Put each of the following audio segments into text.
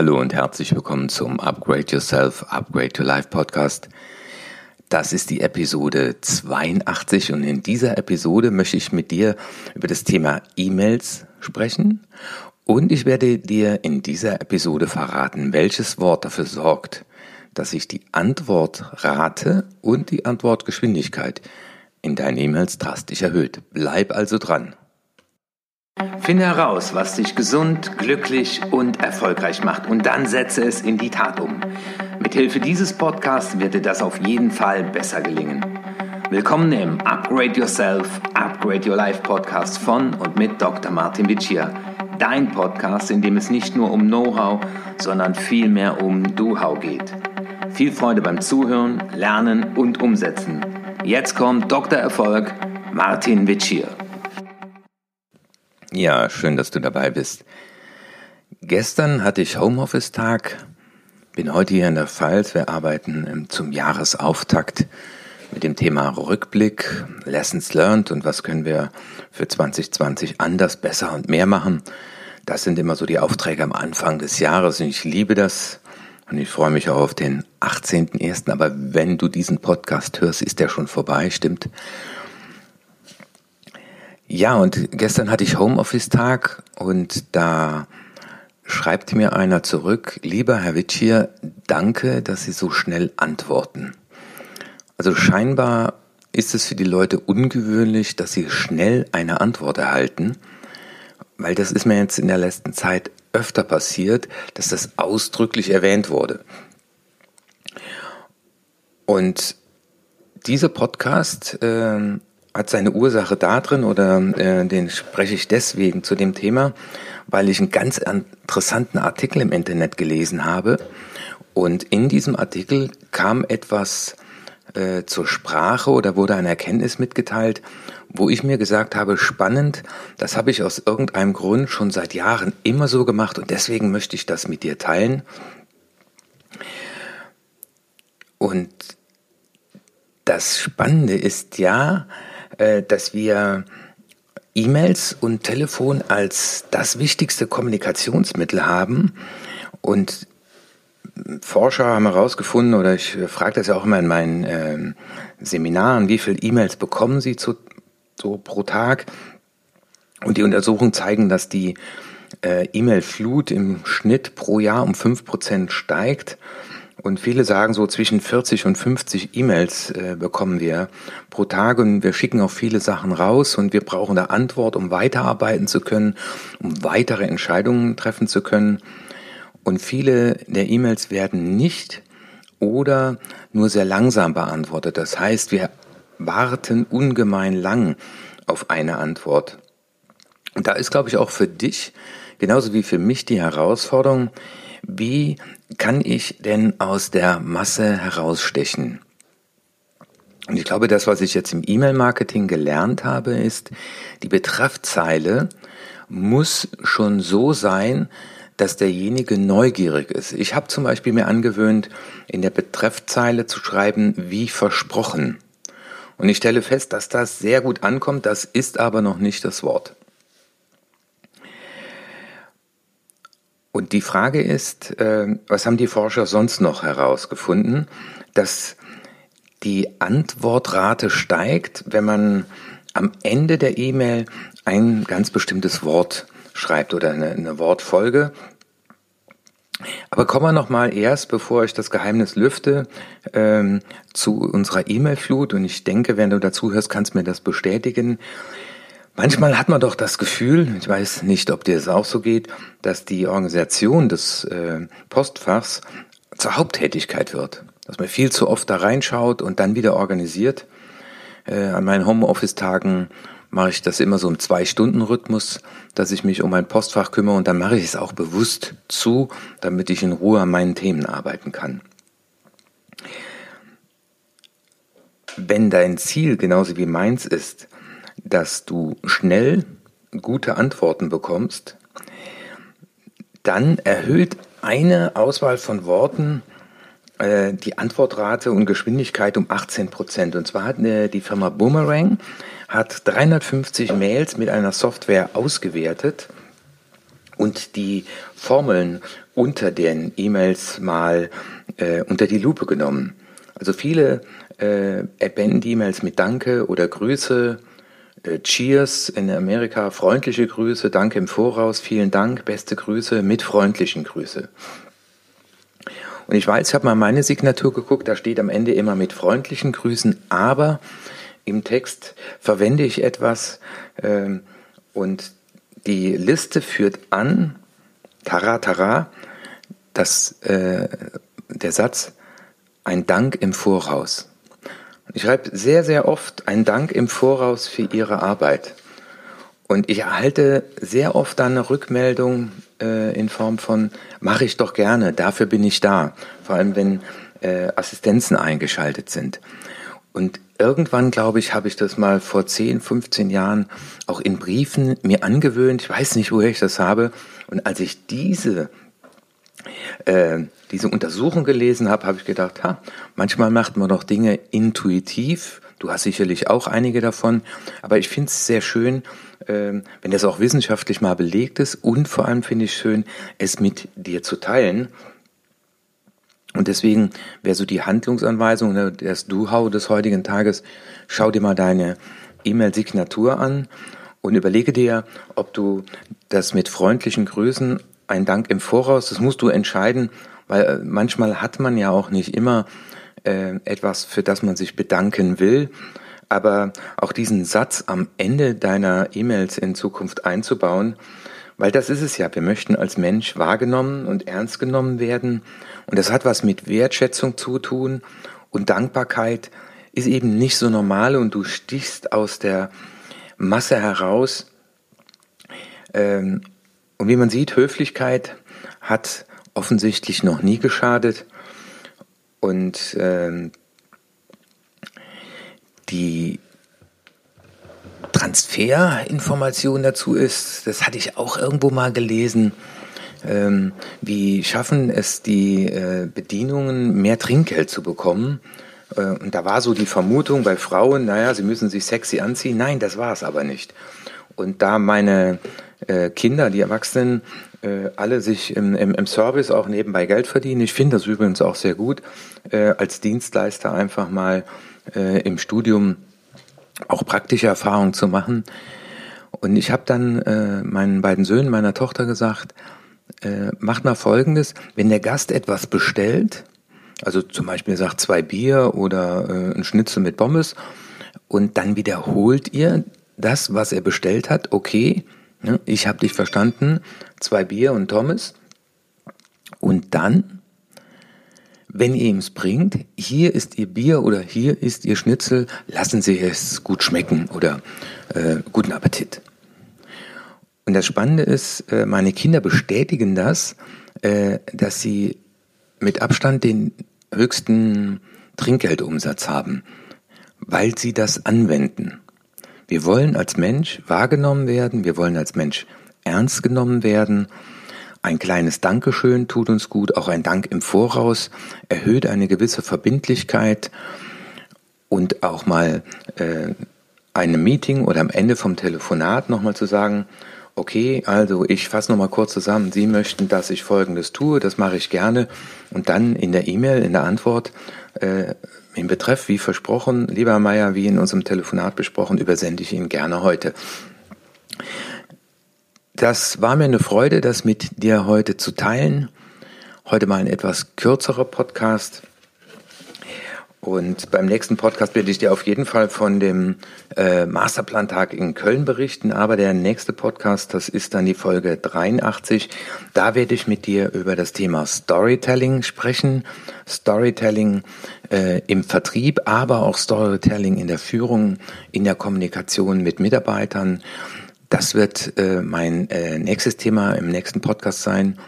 Hallo und herzlich willkommen zum Upgrade Yourself, Upgrade Your Life Podcast. Das ist die Episode 82 und in dieser Episode möchte ich mit dir über das Thema E-Mails sprechen und ich werde dir in dieser Episode verraten, welches Wort dafür sorgt, dass sich die Antwortrate und die Antwortgeschwindigkeit in deinen E-Mails drastisch erhöht. Bleib also dran. Finde heraus, was dich gesund, glücklich und erfolgreich macht und dann setze es in die Tat um. Mithilfe dieses Podcasts wird dir das auf jeden Fall besser gelingen. Willkommen im Upgrade Yourself, Upgrade Your Life Podcast von und mit Dr. Martin Vicia. Dein Podcast, in dem es nicht nur um Know-how, sondern vielmehr um Do-How geht. Viel Freude beim Zuhören, Lernen und Umsetzen. Jetzt kommt Dr. Erfolg, Martin Vicia. Ja, schön, dass du dabei bist. Gestern hatte ich Homeoffice-Tag, bin heute hier in der Pfalz. Wir arbeiten zum Jahresauftakt mit dem Thema Rückblick, Lessons learned und was können wir für 2020 anders, besser und mehr machen. Das sind immer so die Aufträge am Anfang des Jahres und ich liebe das und ich freue mich auch auf den 18.01. Aber wenn du diesen Podcast hörst, ist der schon vorbei, stimmt. Ja, und gestern hatte ich Homeoffice-Tag und da schreibt mir einer zurück, lieber Herr Witschier, danke, dass Sie so schnell antworten. Also scheinbar ist es für die Leute ungewöhnlich, dass sie schnell eine Antwort erhalten, weil das ist mir jetzt in der letzten Zeit öfter passiert, dass das ausdrücklich erwähnt wurde. Und dieser Podcast äh, hat seine Ursache darin oder äh, den spreche ich deswegen zu dem Thema, weil ich einen ganz interessanten Artikel im Internet gelesen habe und in diesem Artikel kam etwas äh, zur Sprache oder wurde eine Erkenntnis mitgeteilt, wo ich mir gesagt habe, spannend, das habe ich aus irgendeinem Grund schon seit Jahren immer so gemacht und deswegen möchte ich das mit dir teilen. Und das Spannende ist ja, dass wir E-Mails und Telefon als das wichtigste Kommunikationsmittel haben. Und Forscher haben herausgefunden, oder ich frage das ja auch immer in meinen äh, Seminaren, wie viele E-Mails bekommen Sie zu, so pro Tag? Und die Untersuchungen zeigen, dass die äh, E-Mail-Flut im Schnitt pro Jahr um fünf Prozent steigt. Und viele sagen so zwischen 40 und 50 E-Mails äh, bekommen wir pro Tag und wir schicken auch viele Sachen raus und wir brauchen eine Antwort, um weiterarbeiten zu können, um weitere Entscheidungen treffen zu können. Und viele der E-Mails werden nicht oder nur sehr langsam beantwortet. Das heißt, wir warten ungemein lang auf eine Antwort. Und da ist, glaube ich, auch für dich, genauso wie für mich die Herausforderung, wie kann ich denn aus der Masse herausstechen? Und ich glaube, das, was ich jetzt im E-Mail-Marketing gelernt habe, ist, die Betreffzeile muss schon so sein, dass derjenige neugierig ist. Ich habe zum Beispiel mir angewöhnt, in der Betreffzeile zu schreiben, wie versprochen. Und ich stelle fest, dass das sehr gut ankommt, das ist aber noch nicht das Wort. Und die Frage ist, äh, was haben die Forscher sonst noch herausgefunden? Dass die Antwortrate steigt, wenn man am Ende der E-Mail ein ganz bestimmtes Wort schreibt oder eine, eine Wortfolge. Aber kommen wir noch mal erst, bevor ich das Geheimnis lüfte, ähm, zu unserer E-Mail-Flut. Und ich denke, wenn du dazu hörst, kannst du mir das bestätigen. Manchmal hat man doch das Gefühl, ich weiß nicht, ob dir es auch so geht, dass die Organisation des äh, Postfachs zur Haupttätigkeit wird. Dass man viel zu oft da reinschaut und dann wieder organisiert. Äh, an meinen Homeoffice-Tagen mache ich das immer so im Zwei-Stunden-Rhythmus, dass ich mich um mein Postfach kümmere und dann mache ich es auch bewusst zu, damit ich in Ruhe an meinen Themen arbeiten kann. Wenn dein Ziel genauso wie meins ist, dass du schnell gute Antworten bekommst, dann erhöht eine Auswahl von Worten äh, die Antwortrate und Geschwindigkeit um 18 Prozent. Und zwar hat eine, die Firma Boomerang hat 350 Mails mit einer Software ausgewertet und die Formeln unter den E-Mails mal äh, unter die Lupe genommen. Also viele äh, beenden E-Mails mit Danke oder Grüße, äh, Cheers in Amerika, freundliche Grüße, Danke im Voraus, vielen Dank, beste Grüße mit freundlichen Grüße. Und ich weiß, ich habe mal meine Signatur geguckt, da steht am Ende immer mit freundlichen Grüßen, aber im Text verwende ich etwas ähm, und die Liste führt an, tara tara, das, äh, der Satz, ein Dank im Voraus. Ich schreibe sehr, sehr oft ein Dank im Voraus für Ihre Arbeit. Und ich erhalte sehr oft dann eine Rückmeldung äh, in Form von, mache ich doch gerne, dafür bin ich da. Vor allem, wenn äh, Assistenzen eingeschaltet sind. Und irgendwann, glaube ich, habe ich das mal vor 10, 15 Jahren auch in Briefen mir angewöhnt. Ich weiß nicht, woher ich das habe. Und als ich diese, äh, diese Untersuchung gelesen habe, habe ich gedacht, ha, manchmal macht man doch Dinge intuitiv. Du hast sicherlich auch einige davon. Aber ich finde es sehr schön, äh, wenn das auch wissenschaftlich mal belegt ist. Und vor allem finde ich schön, es mit dir zu teilen. Und deswegen wäre so die Handlungsanweisung, ne, das Do-How des heutigen Tages, schau dir mal deine E-Mail-Signatur an und überlege dir, ob du das mit freundlichen Grüßen, ein Dank im Voraus, das musst du entscheiden, weil äh, manchmal hat man ja auch nicht immer äh, etwas, für das man sich bedanken will. Aber auch diesen Satz am Ende deiner E-Mails in Zukunft einzubauen, weil das ist es ja. Wir möchten als Mensch wahrgenommen und ernst genommen werden. Und das hat was mit Wertschätzung zu tun. Und Dankbarkeit ist eben nicht so normal und du stichst aus der Masse heraus. Ähm, und wie man sieht, Höflichkeit hat offensichtlich noch nie geschadet. Und ähm, die Transferinformation dazu ist, das hatte ich auch irgendwo mal gelesen, ähm, wie schaffen es die äh, Bedienungen, mehr Trinkgeld zu bekommen. Äh, und da war so die Vermutung bei Frauen, naja, sie müssen sich sexy anziehen. Nein, das war es aber nicht. Und da meine äh, Kinder, die Erwachsenen, äh, alle sich im, im, im, Service auch nebenbei Geld verdienen, ich finde das übrigens auch sehr gut, äh, als Dienstleister einfach mal äh, im Studium auch praktische Erfahrungen zu machen. Und ich habe dann äh, meinen beiden Söhnen, meiner Tochter gesagt, äh, macht mal Folgendes, wenn der Gast etwas bestellt, also zum Beispiel sagt zwei Bier oder äh, ein Schnitzel mit Pommes, und dann wiederholt ihr das, was er bestellt hat, okay, ne, ich habe dich verstanden, zwei Bier und Pommes, und dann wenn ihr ihm es bringt, hier ist ihr Bier oder hier ist ihr Schnitzel, lassen Sie es gut schmecken oder äh, guten Appetit. Und das Spannende ist, äh, meine Kinder bestätigen das, äh, dass sie mit Abstand den höchsten Trinkgeldumsatz haben, weil sie das anwenden. Wir wollen als Mensch wahrgenommen werden, wir wollen als Mensch ernst genommen werden. Ein kleines Dankeschön tut uns gut, auch ein Dank im Voraus erhöht eine gewisse Verbindlichkeit und auch mal äh, einem Meeting oder am Ende vom Telefonat nochmal zu sagen, okay, also ich fasse nochmal kurz zusammen, Sie möchten, dass ich Folgendes tue, das mache ich gerne. Und dann in der E-Mail, in der Antwort, äh, im Betreff, wie versprochen, lieber Herr Meier, wie in unserem Telefonat besprochen, übersende ich Ihnen gerne heute. Das war mir eine Freude, das mit dir heute zu teilen. Heute mal ein etwas kürzerer Podcast. Und beim nächsten Podcast werde ich dir auf jeden Fall von dem äh, Masterplantag in Köln berichten. Aber der nächste Podcast, das ist dann die Folge 83. Da werde ich mit dir über das Thema Storytelling sprechen. Storytelling äh, im Vertrieb, aber auch Storytelling in der Führung, in der Kommunikation mit Mitarbeitern. Das wird äh, mein äh, nächstes Thema im nächsten Podcast sein.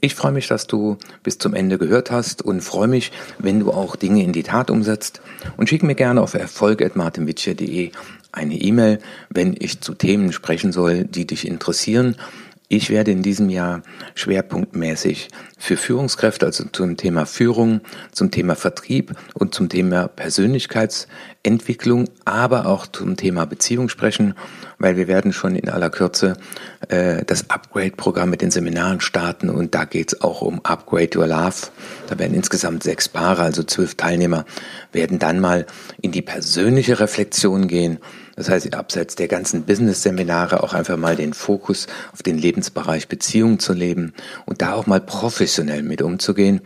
Ich freue mich, dass du bis zum Ende gehört hast und freue mich, wenn du auch Dinge in die Tat umsetzt und schick mir gerne auf erfolg.martinwitsche.de eine E-Mail, wenn ich zu Themen sprechen soll, die dich interessieren. Ich werde in diesem Jahr schwerpunktmäßig für Führungskräfte, also zum Thema Führung, zum Thema Vertrieb und zum Thema Persönlichkeitsentwicklung, aber auch zum Thema Beziehung sprechen, weil wir werden schon in aller Kürze äh, das Upgrade-Programm mit den Seminaren starten und da geht es auch um Upgrade Your Love. Da werden insgesamt sechs Paare, also zwölf Teilnehmer, werden dann mal in die persönliche Reflexion gehen das heißt, abseits der ganzen Business-Seminare auch einfach mal den Fokus auf den Lebensbereich Beziehung zu leben und da auch mal professionell mit umzugehen,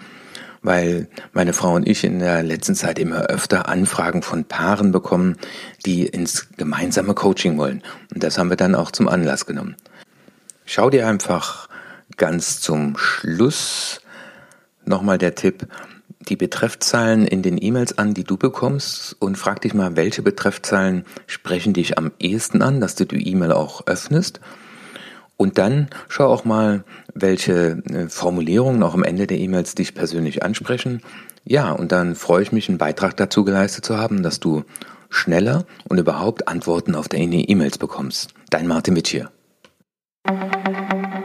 weil meine Frau und ich in der letzten Zeit immer öfter Anfragen von Paaren bekommen, die ins gemeinsame Coaching wollen. Und das haben wir dann auch zum Anlass genommen. Schau dir einfach ganz zum Schluss nochmal der Tipp die Betreffzahlen in den E-Mails an, die du bekommst und frag dich mal, welche Betreffzahlen sprechen dich am ehesten an, dass du die E-Mail auch öffnest. Und dann schau auch mal, welche äh, Formulierungen auch am Ende der E-Mails dich persönlich ansprechen. Ja, und dann freue ich mich, einen Beitrag dazu geleistet zu haben, dass du schneller und überhaupt Antworten auf deine E-Mails bekommst. Dein Martin Witsch hier.